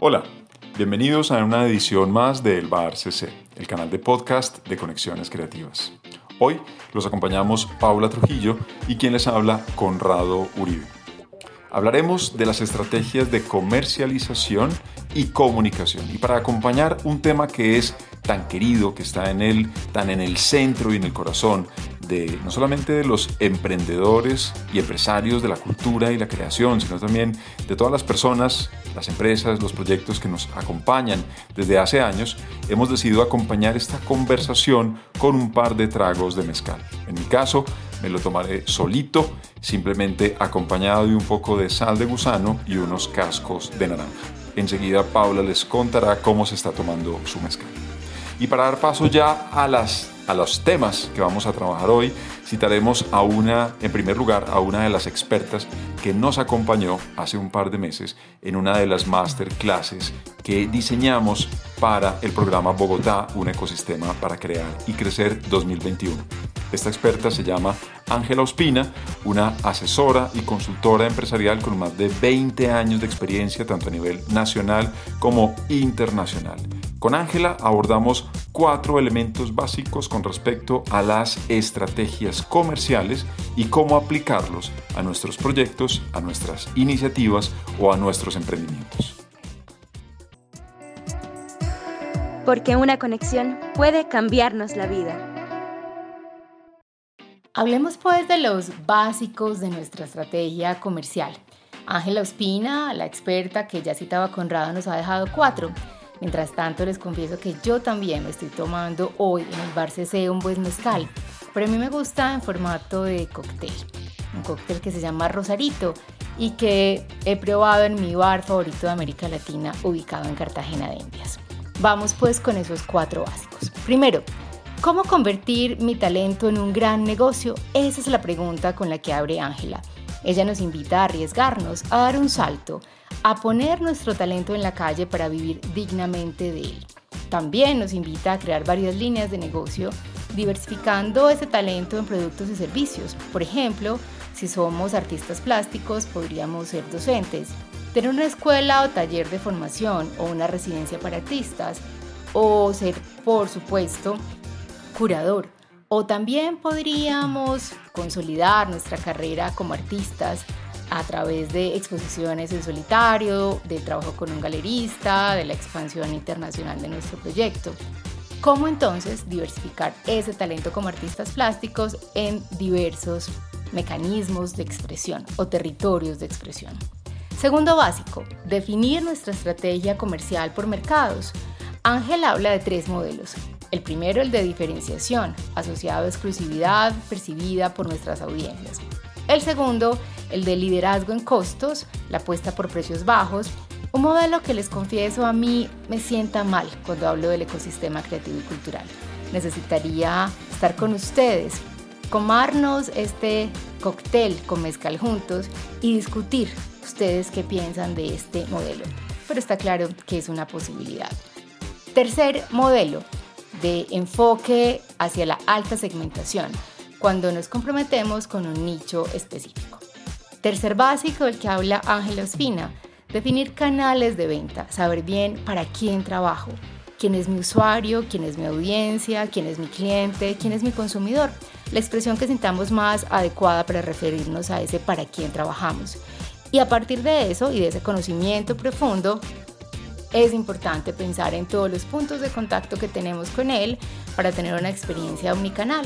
Hola, bienvenidos a una edición más de El el canal de podcast de Conexiones Creativas. Hoy los acompañamos Paula Trujillo y quien les habla, Conrado Uribe. Hablaremos de las estrategias de comercialización y comunicación. Y para acompañar un tema que es tan querido, que está en él, tan en el centro y en el corazón de no solamente de los emprendedores y empresarios de la cultura y la creación, sino también de todas las personas, las empresas, los proyectos que nos acompañan desde hace años, hemos decidido acompañar esta conversación con un par de tragos de mezcal. En mi caso, me lo tomaré solito, simplemente acompañado de un poco de sal de gusano y unos cascos de naranja. Enseguida Paula les contará cómo se está tomando su mezcal. Y para dar paso ya a las a los temas que vamos a trabajar hoy, citaremos a una, en primer lugar, a una de las expertas que nos acompañó hace un par de meses en una de las masterclasses que diseñamos para el programa Bogotá, un ecosistema para crear y crecer 2021. Esta experta se llama Ángela Ospina, una asesora y consultora empresarial con más de 20 años de experiencia tanto a nivel nacional como internacional. Con Ángela abordamos cuatro elementos básicos con respecto a las estrategias comerciales y cómo aplicarlos a nuestros proyectos, a nuestras iniciativas o a nuestros emprendimientos. Porque una conexión puede cambiarnos la vida. Hablemos pues de los básicos de nuestra estrategia comercial. Ángela Ospina, la experta que ya citaba Conrado, nos ha dejado cuatro Mientras tanto, les confieso que yo también me estoy tomando hoy en el bar CC un buen mezcal, pero a mí me gusta en formato de cóctel. Un cóctel que se llama Rosarito y que he probado en mi bar favorito de América Latina, ubicado en Cartagena de Indias. Vamos pues con esos cuatro básicos. Primero, ¿cómo convertir mi talento en un gran negocio? Esa es la pregunta con la que abre Ángela. Ella nos invita a arriesgarnos, a dar un salto, a poner nuestro talento en la calle para vivir dignamente de él. También nos invita a crear varias líneas de negocio, diversificando ese talento en productos y servicios. Por ejemplo, si somos artistas plásticos, podríamos ser docentes, tener una escuela o taller de formación o una residencia para artistas, o ser, por supuesto, curador. O también podríamos consolidar nuestra carrera como artistas a través de exposiciones en solitario, del trabajo con un galerista, de la expansión internacional de nuestro proyecto. ¿Cómo entonces diversificar ese talento como artistas plásticos en diversos mecanismos de expresión o territorios de expresión? Segundo básico, definir nuestra estrategia comercial por mercados. Ángel habla de tres modelos. El primero, el de diferenciación, asociado a exclusividad percibida por nuestras audiencias. El segundo, el de liderazgo en costos, la apuesta por precios bajos, un modelo que les confieso a mí me sienta mal cuando hablo del ecosistema creativo y cultural. Necesitaría estar con ustedes, comarnos este cóctel con mezcal juntos y discutir ustedes qué piensan de este modelo. Pero está claro que es una posibilidad. Tercer modelo de enfoque hacia la alta segmentación cuando nos comprometemos con un nicho específico. Tercer básico del que habla Ángela Ospina, definir canales de venta, saber bien para quién trabajo, quién es mi usuario, quién es mi audiencia, quién es mi cliente, quién es mi consumidor, la expresión que sintamos más adecuada para referirnos a ese para quién trabajamos. Y a partir de eso y de ese conocimiento profundo, es importante pensar en todos los puntos de contacto que tenemos con él para tener una experiencia omnicanal.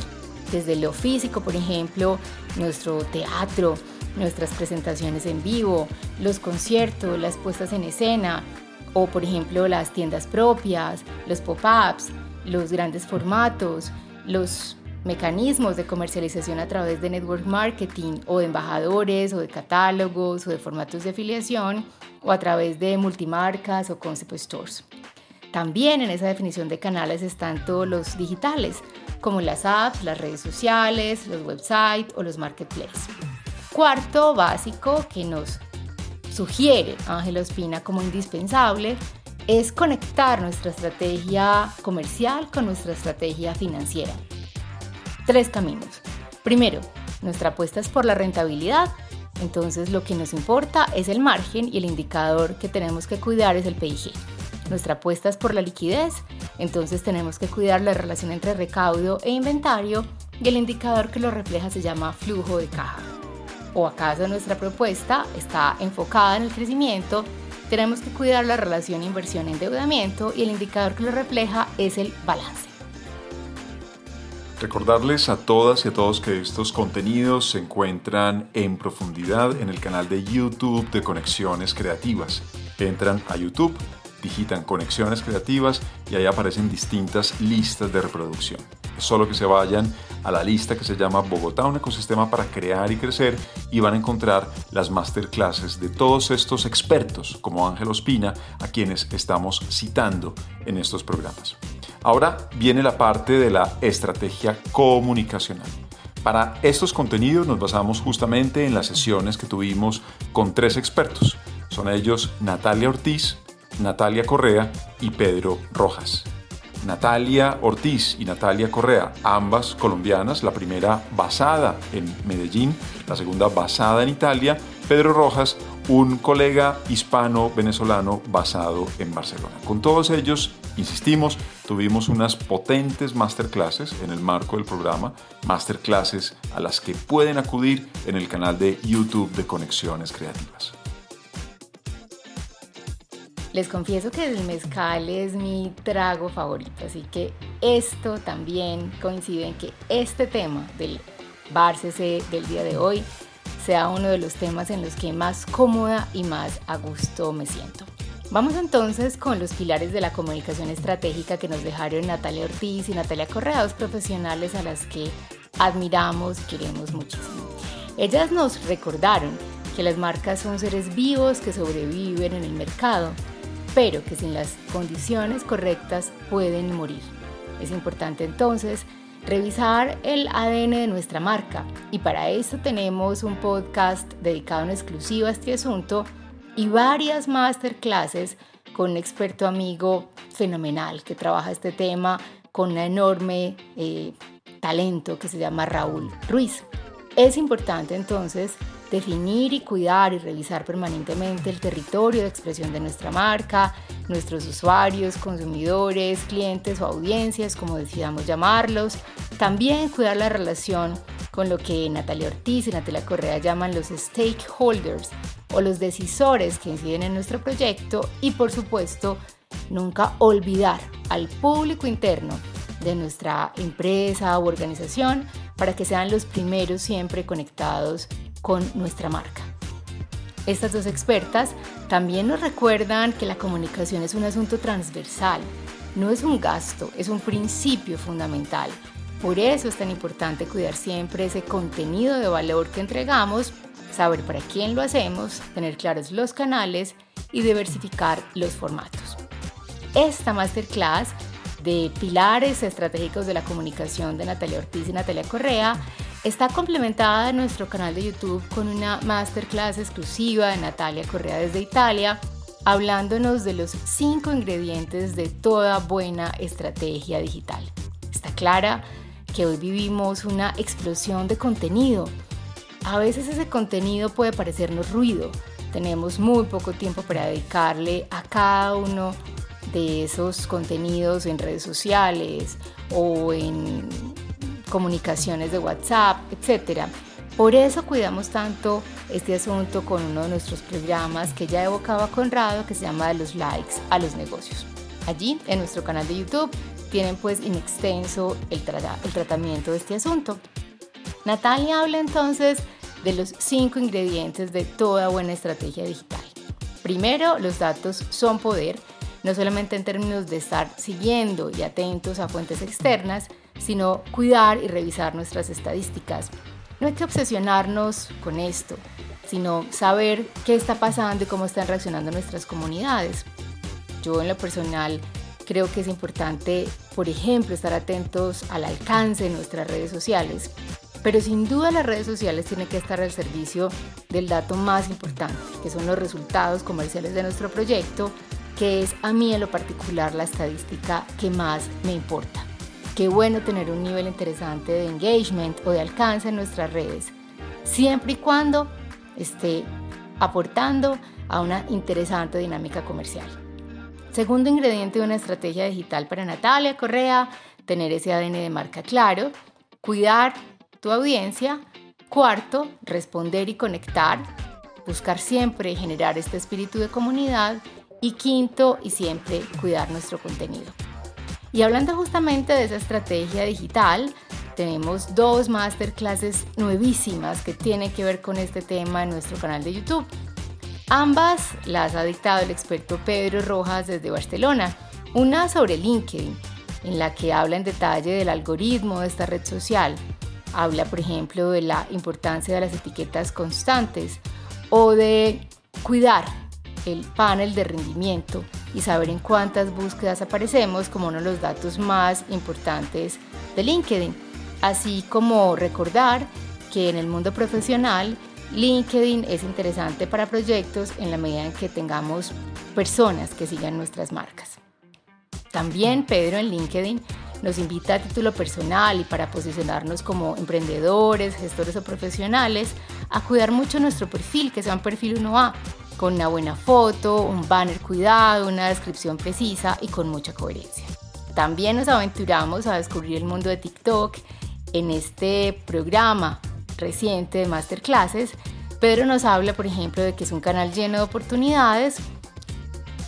Desde lo físico, por ejemplo, nuestro teatro, nuestras presentaciones en vivo, los conciertos, las puestas en escena, o por ejemplo las tiendas propias, los pop-ups, los grandes formatos, los mecanismos de comercialización a través de network marketing o de embajadores o de catálogos o de formatos de afiliación o a través de multimarcas o concept stores. También en esa definición de canales están todos los digitales, como las apps, las redes sociales, los websites o los marketplaces. Cuarto básico que nos sugiere Ángel Ospina como indispensable es conectar nuestra estrategia comercial con nuestra estrategia financiera. Tres caminos. Primero, nuestra apuesta es por la rentabilidad. Entonces lo que nos importa es el margen y el indicador que tenemos que cuidar es el PIG. Nuestra apuesta es por la liquidez, entonces tenemos que cuidar la relación entre recaudo e inventario y el indicador que lo refleja se llama flujo de caja. ¿O acaso nuestra propuesta está enfocada en el crecimiento? Tenemos que cuidar la relación inversión-endeudamiento y el indicador que lo refleja es el balance. Recordarles a todas y a todos que estos contenidos se encuentran en profundidad en el canal de YouTube de Conexiones Creativas. Entran a YouTube, digitan Conexiones Creativas y ahí aparecen distintas listas de reproducción. Solo que se vayan a la lista que se llama Bogotá, un ecosistema para crear y crecer y van a encontrar las masterclasses de todos estos expertos como Ángel Ospina a quienes estamos citando en estos programas. Ahora viene la parte de la estrategia comunicacional. Para estos contenidos nos basamos justamente en las sesiones que tuvimos con tres expertos. Son ellos Natalia Ortiz, Natalia Correa y Pedro Rojas. Natalia Ortiz y Natalia Correa, ambas colombianas, la primera basada en Medellín, la segunda basada en Italia, Pedro Rojas, un colega hispano-venezolano basado en Barcelona. Con todos ellos, insistimos, tuvimos unas potentes masterclasses en el marco del programa, masterclasses a las que pueden acudir en el canal de YouTube de Conexiones Creativas. Les confieso que el mezcal es mi trago favorito, así que esto también coincide en que este tema del Bar CC del día de hoy sea uno de los temas en los que más cómoda y más a gusto me siento. Vamos entonces con los pilares de la comunicación estratégica que nos dejaron Natalia Ortiz y Natalia Correa, dos profesionales a las que admiramos y queremos muchísimo. Ellas nos recordaron que las marcas son seres vivos que sobreviven en el mercado, pero que sin las condiciones correctas pueden morir. Es importante entonces revisar el ADN de nuestra marca. Y para eso tenemos un podcast dedicado en exclusiva a este asunto y varias masterclasses con un experto amigo fenomenal que trabaja este tema con un enorme eh, talento que se llama Raúl Ruiz. Es importante entonces definir y cuidar y revisar permanentemente el territorio de expresión de nuestra marca, nuestros usuarios, consumidores, clientes o audiencias, como decidamos llamarlos. También cuidar la relación con lo que Natalia Ortiz y Natalia Correa llaman los stakeholders o los decisores que inciden en nuestro proyecto y por supuesto nunca olvidar al público interno de nuestra empresa u organización para que sean los primeros siempre conectados con nuestra marca. Estas dos expertas también nos recuerdan que la comunicación es un asunto transversal, no es un gasto, es un principio fundamental. Por eso es tan importante cuidar siempre ese contenido de valor que entregamos, saber para quién lo hacemos, tener claros los canales y diversificar los formatos. Esta masterclass de pilares estratégicos de la comunicación de Natalia Ortiz y Natalia Correa Está complementada en nuestro canal de YouTube con una masterclass exclusiva de Natalia Correa desde Italia, hablándonos de los cinco ingredientes de toda buena estrategia digital. Está clara que hoy vivimos una explosión de contenido. A veces ese contenido puede parecernos ruido. Tenemos muy poco tiempo para dedicarle a cada uno de esos contenidos en redes sociales o en comunicaciones de WhatsApp, etc. Por eso cuidamos tanto este asunto con uno de nuestros programas que ya evocaba Conrado, que se llama de los likes a los negocios. Allí, en nuestro canal de YouTube, tienen pues in extenso el, el tratamiento de este asunto. Natalia habla entonces de los cinco ingredientes de toda buena estrategia digital. Primero, los datos son poder, no solamente en términos de estar siguiendo y atentos a fuentes externas, sino cuidar y revisar nuestras estadísticas. No hay que obsesionarnos con esto, sino saber qué está pasando y cómo están reaccionando nuestras comunidades. Yo en lo personal creo que es importante, por ejemplo, estar atentos al alcance de nuestras redes sociales, pero sin duda las redes sociales tienen que estar al servicio del dato más importante, que son los resultados comerciales de nuestro proyecto, que es a mí en lo particular la estadística que más me importa. Qué bueno tener un nivel interesante de engagement o de alcance en nuestras redes, siempre y cuando esté aportando a una interesante dinámica comercial. Segundo ingrediente de una estrategia digital para Natalia Correa, tener ese ADN de marca claro, cuidar tu audiencia. Cuarto, responder y conectar, buscar siempre generar este espíritu de comunidad. Y quinto, y siempre, cuidar nuestro contenido. Y hablando justamente de esa estrategia digital, tenemos dos masterclasses nuevísimas que tienen que ver con este tema en nuestro canal de YouTube. Ambas las ha dictado el experto Pedro Rojas desde Barcelona. Una sobre LinkedIn, en la que habla en detalle del algoritmo de esta red social. Habla, por ejemplo, de la importancia de las etiquetas constantes o de cuidar el panel de rendimiento y saber en cuántas búsquedas aparecemos como uno de los datos más importantes de LinkedIn así como recordar que en el mundo profesional LinkedIn es interesante para proyectos en la medida en que tengamos personas que sigan nuestras marcas. También Pedro en LinkedIn nos invita a título personal y para posicionarnos como emprendedores, gestores o profesionales, a cuidar mucho nuestro perfil, que sea un perfil 1A, con una buena foto, un banner cuidado, una descripción precisa y con mucha coherencia. También nos aventuramos a descubrir el mundo de TikTok en este programa reciente de masterclasses, Pedro nos habla, por ejemplo, de que es un canal lleno de oportunidades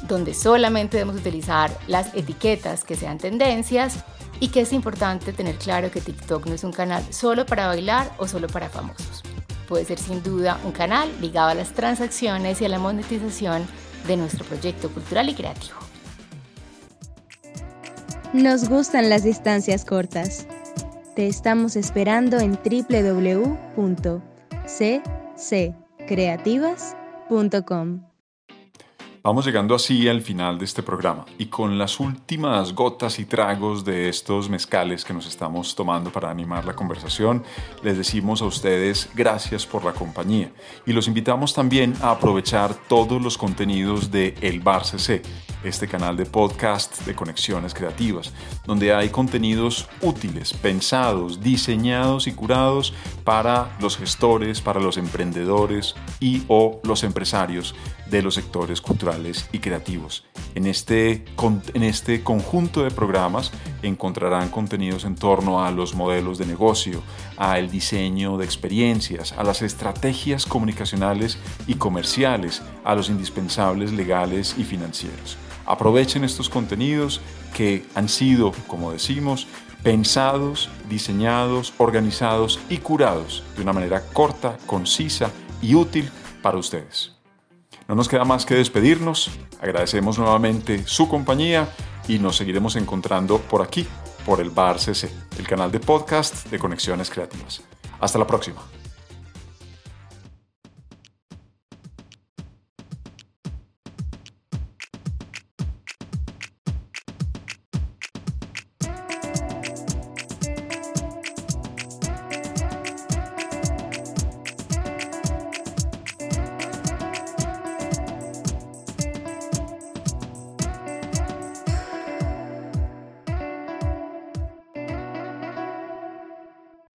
donde solamente debemos utilizar las etiquetas que sean tendencias y que es importante tener claro que TikTok no es un canal solo para bailar o solo para famosos. Puede ser sin duda un canal ligado a las transacciones y a la monetización de nuestro proyecto cultural y creativo. Nos gustan las distancias cortas te estamos esperando en www.cccreativas.com. Vamos llegando así al final de este programa y con las últimas gotas y tragos de estos mezcales que nos estamos tomando para animar la conversación, les decimos a ustedes gracias por la compañía. Y los invitamos también a aprovechar todos los contenidos de El Bar CC, este canal de podcast de conexiones creativas, donde hay contenidos útiles, pensados, diseñados y curados para los gestores, para los emprendedores y o los empresarios de los sectores culturales y creativos. En este, en este conjunto de programas encontrarán contenidos en torno a los modelos de negocio, al diseño de experiencias, a las estrategias comunicacionales y comerciales, a los indispensables legales y financieros. Aprovechen estos contenidos que han sido, como decimos, pensados, diseñados, organizados y curados de una manera corta, concisa y útil para ustedes. No nos queda más que despedirnos, agradecemos nuevamente su compañía y nos seguiremos encontrando por aquí, por el Bar CC, el canal de podcast de Conexiones Creativas. Hasta la próxima.